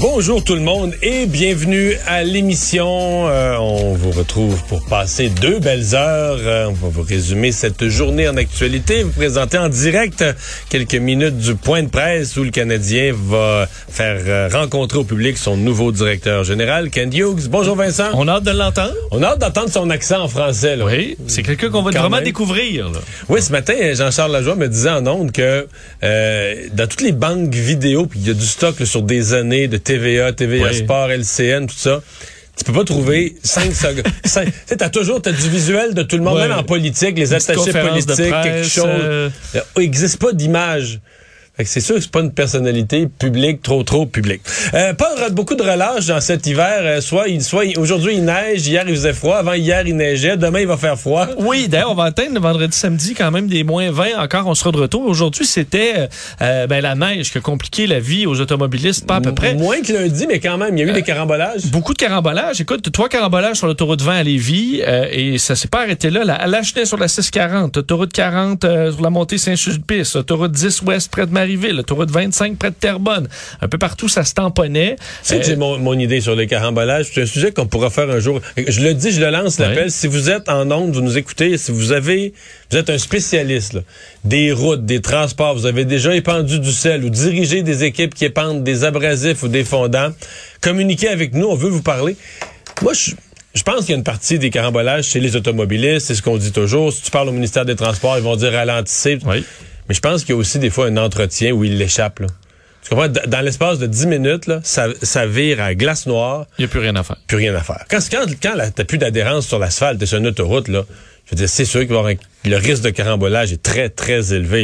Bonjour tout le monde et bienvenue à l'émission. Euh, on vous retrouve pour passer deux belles heures. Euh, on va vous résumer cette journée en actualité, vous présenter en direct quelques minutes du point de presse où le Canadien va faire euh, rencontrer au public son nouveau directeur général, Ken Hughes. Bonjour Vincent. On a hâte de l'entendre. On a hâte d'entendre son accent en français. Là. Oui, c'est quelqu'un qu'on va Quand vraiment même. découvrir. là. Oui, ce matin, Jean-Charles Lajoie me disait en ondes que euh, dans toutes les banques vidéo, puis il y a du stock là, sur des années de TVA, TVA Oui. Sport, LCN, tout ça. Tu peux pas trouver 5 secondes. Tu t'as toujours du visuel de tout le monde, Ouais. même en politique, les attachés politiques, quelque chose. euh. Il n'existe pas d'image. C'est sûr que c'est pas une personnalité publique, trop, trop publique. Euh, pas re- beaucoup de relâche dans cet hiver. Euh, soit il, soit aujourd'hui il neige, hier il faisait froid, avant hier il neigeait, demain il va faire froid. Oui, d'ailleurs, on va atteindre le vendredi, samedi quand même des moins 20 encore. On sera de retour. Aujourd'hui, c'était euh, ben, la neige qui a compliqué la vie aux automobilistes, pas à peu près. Moins que lundi, mais quand même, il y a eu des carambolages. Beaucoup de carambolages. Écoute, trois carambolages sur l'autoroute 20 à Lévis euh, et ça s'est pas arrêté là. La, Lachenay sur la 640, autoroute 40 euh, sur la montée Saint-Sulpice, autoroute 10 ouest près de Marieville, autoroute 25 près de Terrebonne. Un peu partout, ça se tamponnait. Que Euh, mon, mon idée sur les carambolages. C'est un sujet qu'on pourra faire un jour. Je le dis, je le lance l'appel. Si vous êtes en onde, vous nous écoutez, si vous avez, vous êtes un spécialiste là, des routes, des transports, vous avez déjà épandu du sel ou dirigé des équipes qui épandent des abrasifs ou des fondants, communiquez avec nous. On veut vous parler. Moi, je. Je pense qu'il y a une partie des carambolages chez les automobilistes, c'est ce qu'on dit toujours. Si tu parles au ministère des Transports, ils vont dire ralentissez. Oui. Mais je pense qu'il y a aussi des fois un entretien où il l'échappe. Tu comprends? Dans l'espace de 10 minutes, là, ça, ça vire à glace noire, Il n'y a plus rien à faire. plus rien à faire. Quand, quand, quand t'as plus d'adhérence sur l'asphalte, t'es sur une autoroute, là, je veux dire, c'est sûr un- le risque de carambolage est très, très élevé.